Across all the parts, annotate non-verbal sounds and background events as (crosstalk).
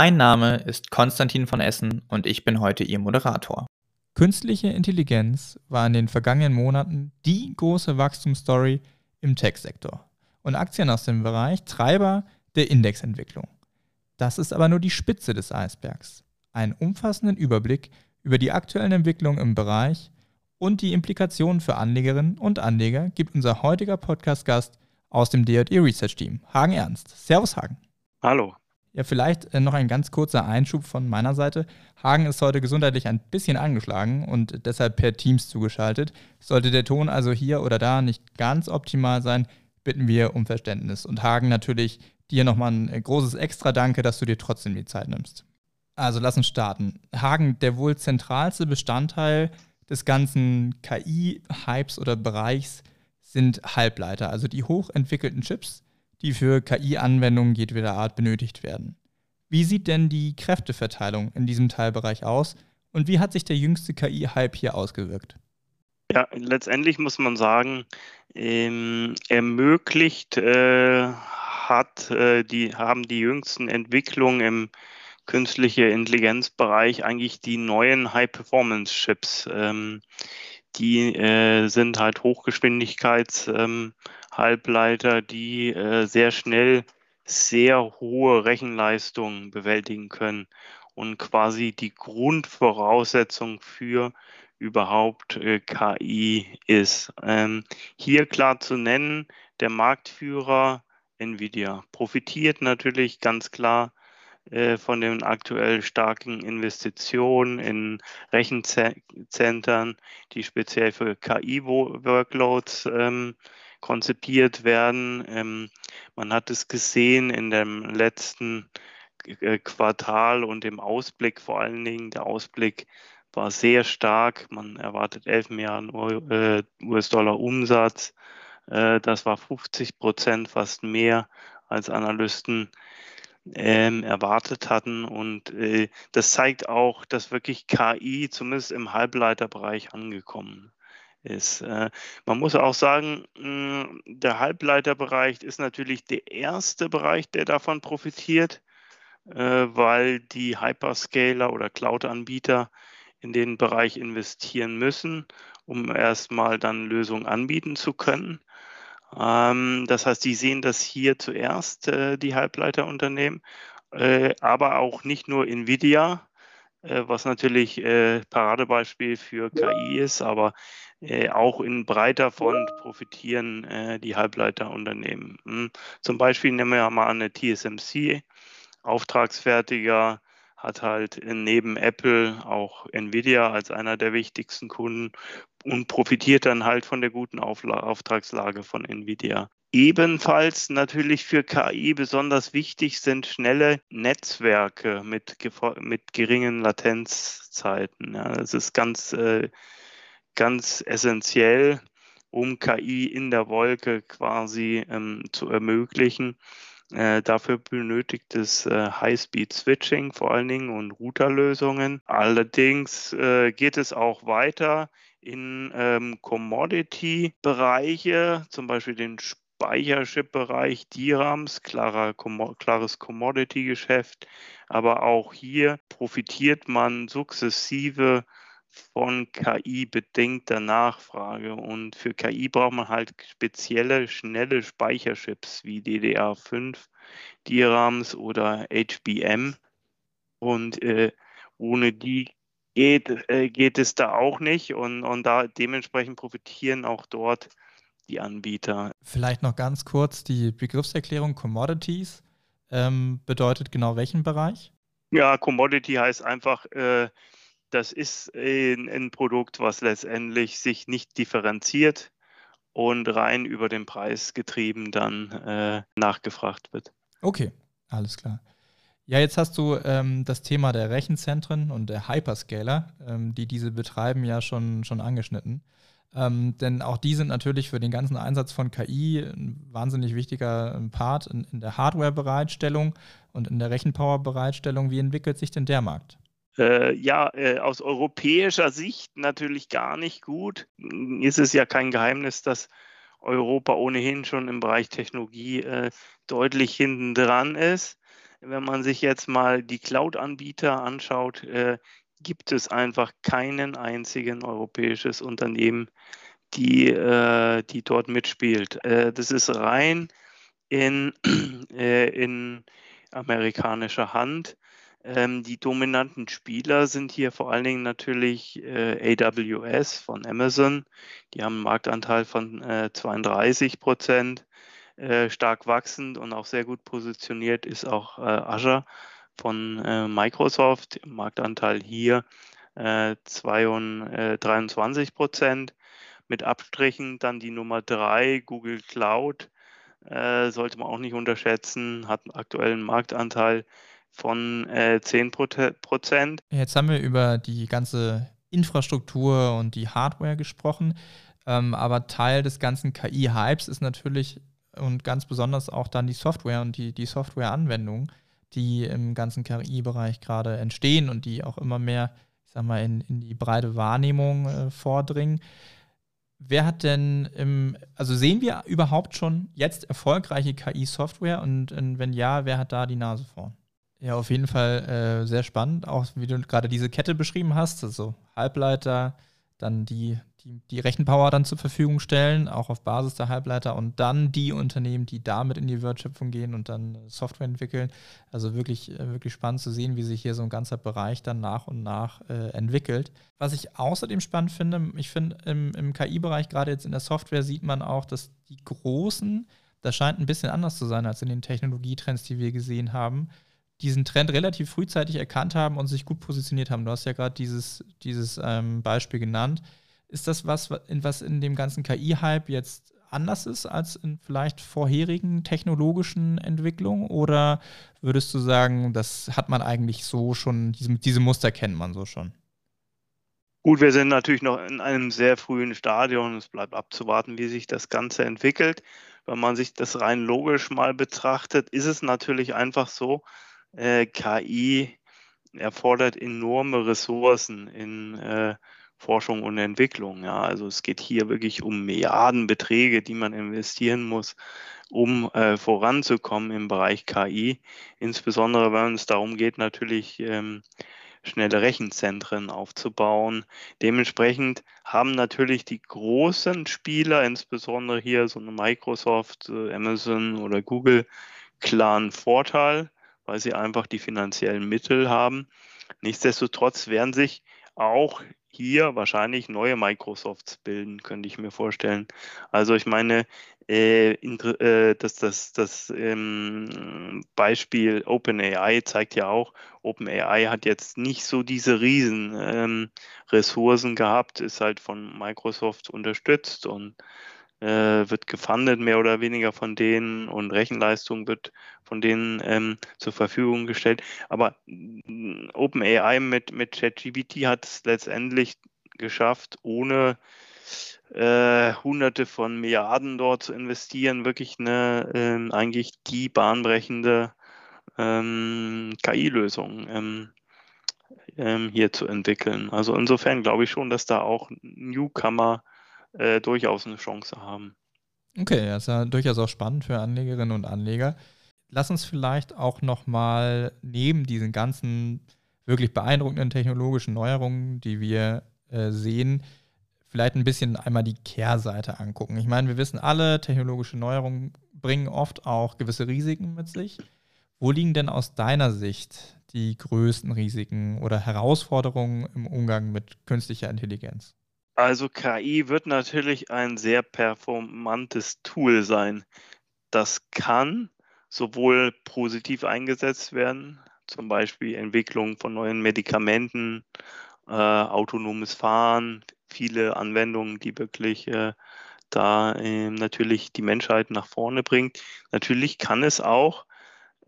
Mein Name ist Konstantin von Essen und ich bin heute Ihr Moderator. Künstliche Intelligenz war in den vergangenen Monaten die große Wachstumsstory im Tech-Sektor und Aktien aus dem Bereich Treiber der Indexentwicklung. Das ist aber nur die Spitze des Eisbergs. Einen umfassenden Überblick über die aktuellen Entwicklungen im Bereich und die Implikationen für Anlegerinnen und Anleger gibt unser heutiger Podcast-Gast aus dem DJE Research Team, Hagen Ernst. Servus, Hagen. Hallo. Ja, vielleicht äh, noch ein ganz kurzer Einschub von meiner Seite. Hagen ist heute gesundheitlich ein bisschen angeschlagen und deshalb per Teams zugeschaltet. Sollte der Ton also hier oder da nicht ganz optimal sein, bitten wir um Verständnis. Und Hagen natürlich dir nochmal ein äh, großes Extra Danke, dass du dir trotzdem die Zeit nimmst. Also lass uns starten. Hagen, der wohl zentralste Bestandteil des ganzen KI-Hypes oder Bereichs sind Halbleiter, also die hochentwickelten Chips, die für KI-Anwendungen jedweder Art benötigt werden. Wie sieht denn die Kräfteverteilung in diesem Teilbereich aus und wie hat sich der jüngste KI-Hype hier ausgewirkt? Ja, letztendlich muss man sagen, ähm, ermöglicht äh, hat, äh, die, haben die jüngsten Entwicklungen im künstliche Intelligenzbereich eigentlich die neuen High-Performance-Chips. Ähm, die äh, sind halt Hochgeschwindigkeits-Halbleiter, ähm, die äh, sehr schnell sehr hohe Rechenleistungen bewältigen können und quasi die Grundvoraussetzung für überhaupt äh, KI ist. Ähm, hier klar zu nennen, der Marktführer Nvidia profitiert natürlich ganz klar äh, von den aktuell starken Investitionen in Rechenzentren, die speziell für KI-Workloads ähm, konzipiert werden. Ähm, man hat es gesehen in dem letzten äh, Quartal und im Ausblick vor allen Dingen. Der Ausblick war sehr stark. Man erwartet 11 Milliarden äh, US-Dollar Umsatz. Äh, das war 50 Prozent, fast mehr als Analysten ähm, erwartet hatten. Und äh, das zeigt auch, dass wirklich KI zumindest im Halbleiterbereich angekommen ist. Äh, man muss auch sagen, mh, hm, der Halbleiterbereich ist natürlich der erste Bereich, der davon profitiert, äh, weil die Hyperscaler oder Cloud-Anbieter in den Bereich investieren müssen, um erstmal dann Lösungen anbieten zu können. Ähm, das heißt, die sehen das hier zuerst, äh, die Halbleiterunternehmen, aber auch nicht nur Nvidia, was natürlich äh, Paradebeispiel für KI ist, aber äh, auch in breiter Front profitieren äh, die Halbleiterunternehmen. Hm. Zum Beispiel nehmen wir mal eine TSMC, Auftragsfertiger, hat halt neben Apple auch Nvidia als einer der wichtigsten Kunden und profitiert dann halt von der guten Aufla Auftragslage von Nvidia. Ebenfalls natürlich für KI besonders wichtig sind schnelle Netzwerke mit, mit geringen Latenzzeiten. Ja, das ist ganz, äh, ganz essentiell, um KI in der Wolke quasi ähm, zu ermöglichen. Äh, dafür benötigt es äh, High-Speed-Switching vor allen Dingen und Routerlösungen. Allerdings äh, geht es auch weiter in ähm, Commodity-Bereiche, zum Beispiel den Speicherchip-Bereich, DRAMs, klarer, klares Commodity-Geschäft. Aber auch hier profitiert man sukzessive von KI-bedingter Nachfrage. Und für KI braucht man halt spezielle, schnelle Speicherchips wie DDR5, DRAMs oder HBM. Und äh, ohne die geht, äh, geht es da auch nicht. Und, und da dementsprechend profitieren auch dort die Anbieter. Vielleicht noch ganz kurz die Begriffserklärung Commodities. Ähm, bedeutet genau welchen Bereich? Ja, Commodity heißt einfach, äh, das ist ein, ein Produkt, was letztendlich sich nicht differenziert und rein über den Preis getrieben dann äh, nachgefragt wird. Okay, alles klar. Ja, jetzt hast du ähm, das Thema der Rechenzentren und der Hyperscaler, ähm, die diese betreiben, ja schon, schon angeschnitten. Ähm, denn auch die sind natürlich für den ganzen Einsatz von KI ein wahnsinnig wichtiger ähm, Part in, in der Hardware-Bereitstellung und in der Rechenpower-Bereitstellung. Wie entwickelt sich denn der Markt? Äh, ja, äh, aus europäischer Sicht natürlich gar nicht gut. Ist es ja kein Geheimnis, dass Europa ohnehin schon im Bereich Technologie äh, deutlich hinten dran ist. Wenn man sich jetzt mal die Cloud-Anbieter anschaut, äh, gibt es einfach keinen einzigen europäisches Unternehmen, die, äh, die dort mitspielt. Äh, das ist rein in, (clears throat) in amerikanischer Hand. Ähm, die dominanten Spieler sind hier vor allen Dingen natürlich äh, AWS von Amazon. Die haben einen Marktanteil von 32 äh, Prozent. Äh, stark wachsend und auch sehr gut positioniert ist auch Azure von äh, Microsoft, Marktanteil hier äh, 22, 23 Prozent. Mit Abstrichen dann die Nummer 3, Google Cloud, äh, sollte man auch nicht unterschätzen, hat einen aktuellen Marktanteil von äh, 10 Prozent. Jetzt haben wir über die ganze Infrastruktur und die Hardware gesprochen, ähm, aber Teil des ganzen KI-Hypes ist natürlich und ganz besonders auch dann die Software und die, die Software-Anwendung die im ganzen KI-Bereich gerade entstehen und die auch immer mehr, ich sag mal, in, in die breite Wahrnehmung äh, vordringen. Wer hat denn im, also sehen wir überhaupt schon jetzt erfolgreiche KI-Software und, und, wenn ja, wer hat da die Nase vorn? Ja, auf jeden Fall äh, sehr spannend, auch wie du gerade diese Kette beschrieben hast, also Halbleiter, dann die, die, die Rechenpower dann zur Verfügung stellen, auch auf Basis der Halbleiter und dann die Unternehmen, die damit in die Wertschöpfung gehen und dann Software entwickeln. Also wirklich, äh, wirklich spannend zu sehen, wie sich hier so ein ganzer Bereich dann nach und nach äh, entwickelt. Was ich außerdem spannend finde, ich finde im, im KI-Bereich, gerade jetzt in der Software, sieht man auch, dass die großen, das scheint ein bisschen anders zu sein als in den Technologietrends, die wir gesehen haben, diesen Trend relativ frühzeitig erkannt haben und sich gut positioniert haben. Du hast ja gerade dieses, dieses ähm, Beispiel genannt. Ist das was, was in dem ganzen KI-Hype jetzt anders ist als in vielleicht vorherigen technologischen Entwicklungen? Oder würdest du sagen, das hat man eigentlich so schon, diese, diese Muster kennt man so schon? Gut, wir sind natürlich noch in einem sehr frühen Stadion. Es bleibt abzuwarten, wie sich das Ganze entwickelt. Wenn man sich das rein logisch mal betrachtet, ist es natürlich einfach so, äh, KI erfordert enorme Ressourcen in äh, Forschung und Entwicklung. Ja, also es geht hier wirklich um Milliardenbeträge, die man investieren muss, um äh, voranzukommen im Bereich KI. Insbesondere wenn es darum geht, natürlich ähm, schnelle Rechenzentren aufzubauen. Dementsprechend haben natürlich die großen Spieler, insbesondere hier so eine Microsoft, äh, Amazon oder Google, klaren Vorteil weil sie einfach die finanziellen Mittel haben. Nichtsdestotrotz werden sich auch hier wahrscheinlich neue Microsofts bilden, könnte ich mir vorstellen. Also ich meine, äh, äh, das, das, das ähm, Beispiel OpenAI zeigt ja auch, OpenAI hat jetzt nicht so diese riesen ähm, Ressourcen gehabt, ist halt von Microsoft unterstützt und äh, wird gefundet, mehr oder weniger von denen und Rechenleistung wird von denen ähm, zur Verfügung gestellt. Aber mm, OpenAI mit, mit ChatGPT hat es letztendlich geschafft, ohne äh, Hunderte von Milliarden dort zu investieren, wirklich eine äh, eigentlich die bahnbrechende ähm, KI-Lösung ähm, ähm, hier zu entwickeln. Also insofern glaube ich schon, dass da auch Newcomer äh, durchaus eine Chance haben. Okay, das ist ja durchaus auch spannend für Anlegerinnen und Anleger. Lass uns vielleicht auch nochmal neben diesen ganzen wirklich beeindruckenden technologischen Neuerungen, die wir äh, sehen, vielleicht ein bisschen einmal die Kehrseite angucken. Ich meine, wir wissen alle, technologische Neuerungen bringen oft auch gewisse Risiken mit sich. Wo liegen denn aus deiner Sicht die größten Risiken oder Herausforderungen im Umgang mit künstlicher Intelligenz? Also KI wird natürlich ein sehr performantes Tool sein. Das kann sowohl positiv eingesetzt werden, zum Beispiel Entwicklung von neuen Medikamenten, äh, autonomes Fahren, viele Anwendungen, die wirklich äh, da äh, natürlich die Menschheit nach vorne bringt. Natürlich kann es auch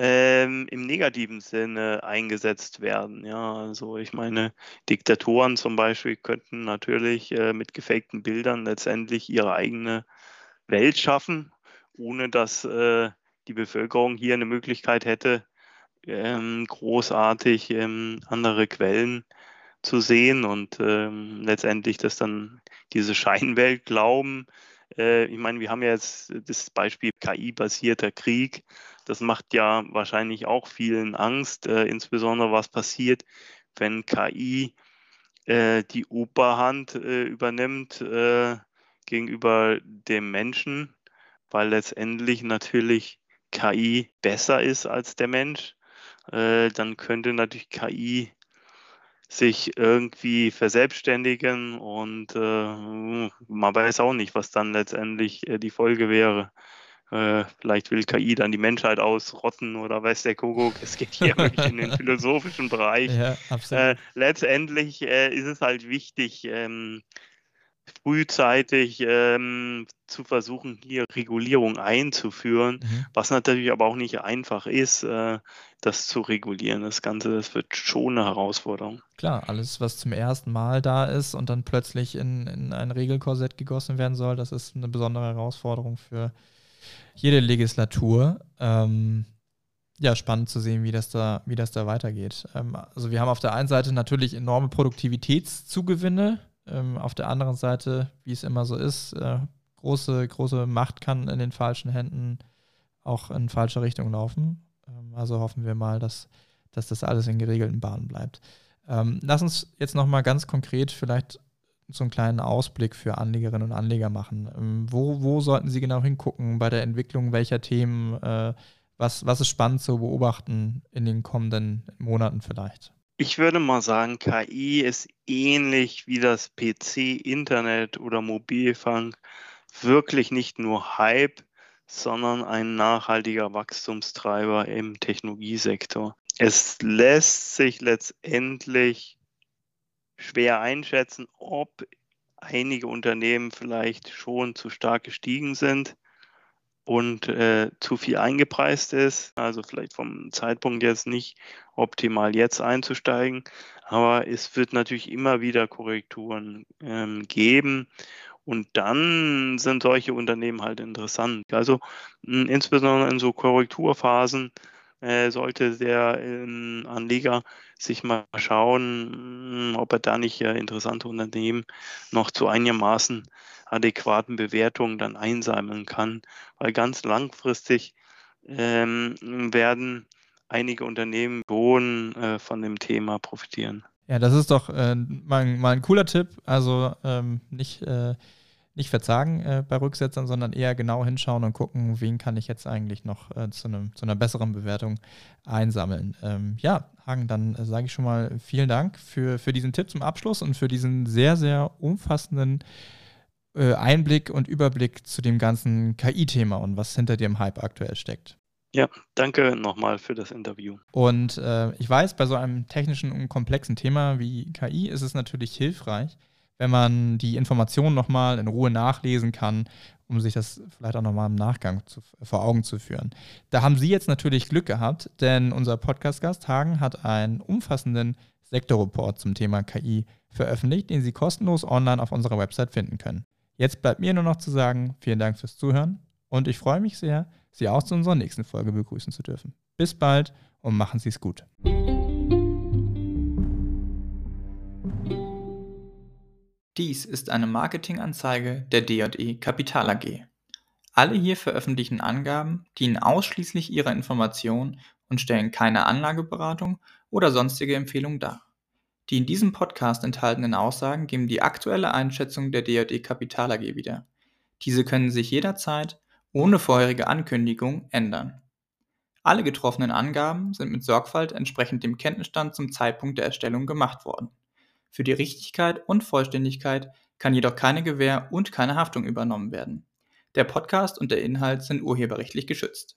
ähm, im negativen Sinne eingesetzt werden. Ja, also ich meine, Diktatoren zum Beispiel könnten natürlich äh, mit gefakten Bildern letztendlich ihre eigene Welt schaffen, ohne dass äh, die Bevölkerung hier eine Möglichkeit hätte, ähm, großartig ähm, andere Quellen zu sehen und ähm, letztendlich das dann diese Scheinwelt glauben. Äh, ich meine, wir haben ja jetzt das Beispiel KI-basierter Krieg. Das macht ja wahrscheinlich auch vielen Angst, äh, insbesondere was passiert, wenn KI äh, die Oberhand äh, übernimmt äh, gegenüber dem Menschen, weil letztendlich natürlich KI besser ist als der Mensch. Äh, dann könnte natürlich KI sich irgendwie verselbstständigen und äh, man weiß auch nicht, was dann letztendlich äh, die Folge wäre. Äh, vielleicht will KI dann die Menschheit ausrotten oder weiß der Kuckuck. Es geht hier (laughs) wirklich in den philosophischen Bereich. Ja, äh, letztendlich äh, ist es halt wichtig, ähm, frühzeitig ähm, zu versuchen, hier Regulierung einzuführen, mhm. was natürlich aber auch nicht einfach ist, äh, das zu regulieren. Das Ganze, das wird schon eine Herausforderung. Klar, alles, was zum ersten Mal da ist und dann plötzlich in, in ein Regelkorsett gegossen werden soll, das ist eine besondere Herausforderung für jede Legislatur. Ähm, ja, spannend zu sehen, wie das da, wie das da weitergeht. Ähm, also wir haben auf der einen Seite natürlich enorme Produktivitätszugewinne, ähm, auf der anderen Seite, wie es immer so ist, äh, große, große Macht kann in den falschen Händen auch in falsche Richtung laufen. Ähm, also hoffen wir mal, dass, dass das alles in geregelten Bahnen bleibt. Ähm, lass uns jetzt nochmal ganz konkret vielleicht so einen kleinen Ausblick für Anlegerinnen und Anleger machen. Ähm, wo, wo sollten Sie genau hingucken bei der Entwicklung welcher Themen? Äh, was, was ist spannend zu beobachten in den kommenden Monaten vielleicht? Ich würde mal sagen, KI ist ähnlich wie das PC, Internet oder Mobilfunk wirklich nicht nur Hype, sondern ein nachhaltiger Wachstumstreiber im Technologiesektor. Es lässt sich letztendlich schwer einschätzen, ob einige Unternehmen vielleicht schon zu stark gestiegen sind und äh, zu viel eingepreist ist. Also vielleicht vom Zeitpunkt jetzt nicht optimal jetzt einzusteigen. Aber es wird natürlich immer wieder Korrekturen ähm, geben. Und dann sind solche Unternehmen halt interessant. Also mh, hm, insbesondere in so Korrekturphasen äh, sollte der Anleger sich mal schauen, ob er da nicht äh, interessante Unternehmen noch zu einigermaßen adäquaten Bewertungen dann einsammeln kann, weil ganz langfristig ähm, werden einige Unternehmen schon äh, von dem Thema profitieren. Ja, das ist doch äh, mal, mal, ein cooler Tipp. Also ähm, nicht äh, nicht verzagen äh, bei Rücksetzern, sondern eher genau hinschauen und gucken, wen kann ich jetzt eigentlich noch äh, zu, einem, zu einer besseren Bewertung einsammeln. Ähm, ja, Hagen, dann äh, sage ich schon mal vielen Dank für, für diesen Tipp zum Abschluss und für diesen sehr, sehr umfassenden äh, Einblick und Überblick zu dem ganzen KI-Thema und was hinter dem Hype aktuell steckt. Ja, danke nochmal für das Interview. Und äh, ich weiß, bei so einem technischen und komplexen Thema wie KI ist es natürlich hilfreich, wenn man die Informationen nochmal in Ruhe nachlesen kann, um sich das vielleicht auch nochmal im Nachgang zu, vor Augen zu führen. Da haben Sie jetzt natürlich Glück gehabt, denn unser Podcast-Gast Hagen hat einen umfassenden Sektorreport zum Thema KI veröffentlicht, den Sie kostenlos online auf unserer Website finden können. Jetzt bleibt mir nur noch zu sagen, vielen Dank fürs Zuhören und ich freue mich sehr, Sie auch zu unserer nächsten Folge begrüßen zu dürfen. Bis bald und machen Sie es gut. Dies ist eine Marketinganzeige der D&E Kapital AG. Alle hier veröffentlichten Angaben dienen ausschließlich ihrer Information und stellen keine Anlageberatung oder sonstige Empfehlung dar. Die in diesem Podcast enthaltenen Aussagen geben die aktuelle Einschätzung der D&E Kapital AG wieder. Diese können sich jederzeit ohne vorherige Ankündigung ändern. Alle getroffenen Angaben sind mit Sorgfalt entsprechend dem Kenntnisstand zum Zeitpunkt der Erstellung gemacht worden. Für die Richtigkeit und Vollständigkeit kann jedoch keine Gewähr und keine Haftung übernommen werden. Der Podcast und der Inhalt sind urheberrechtlich geschützt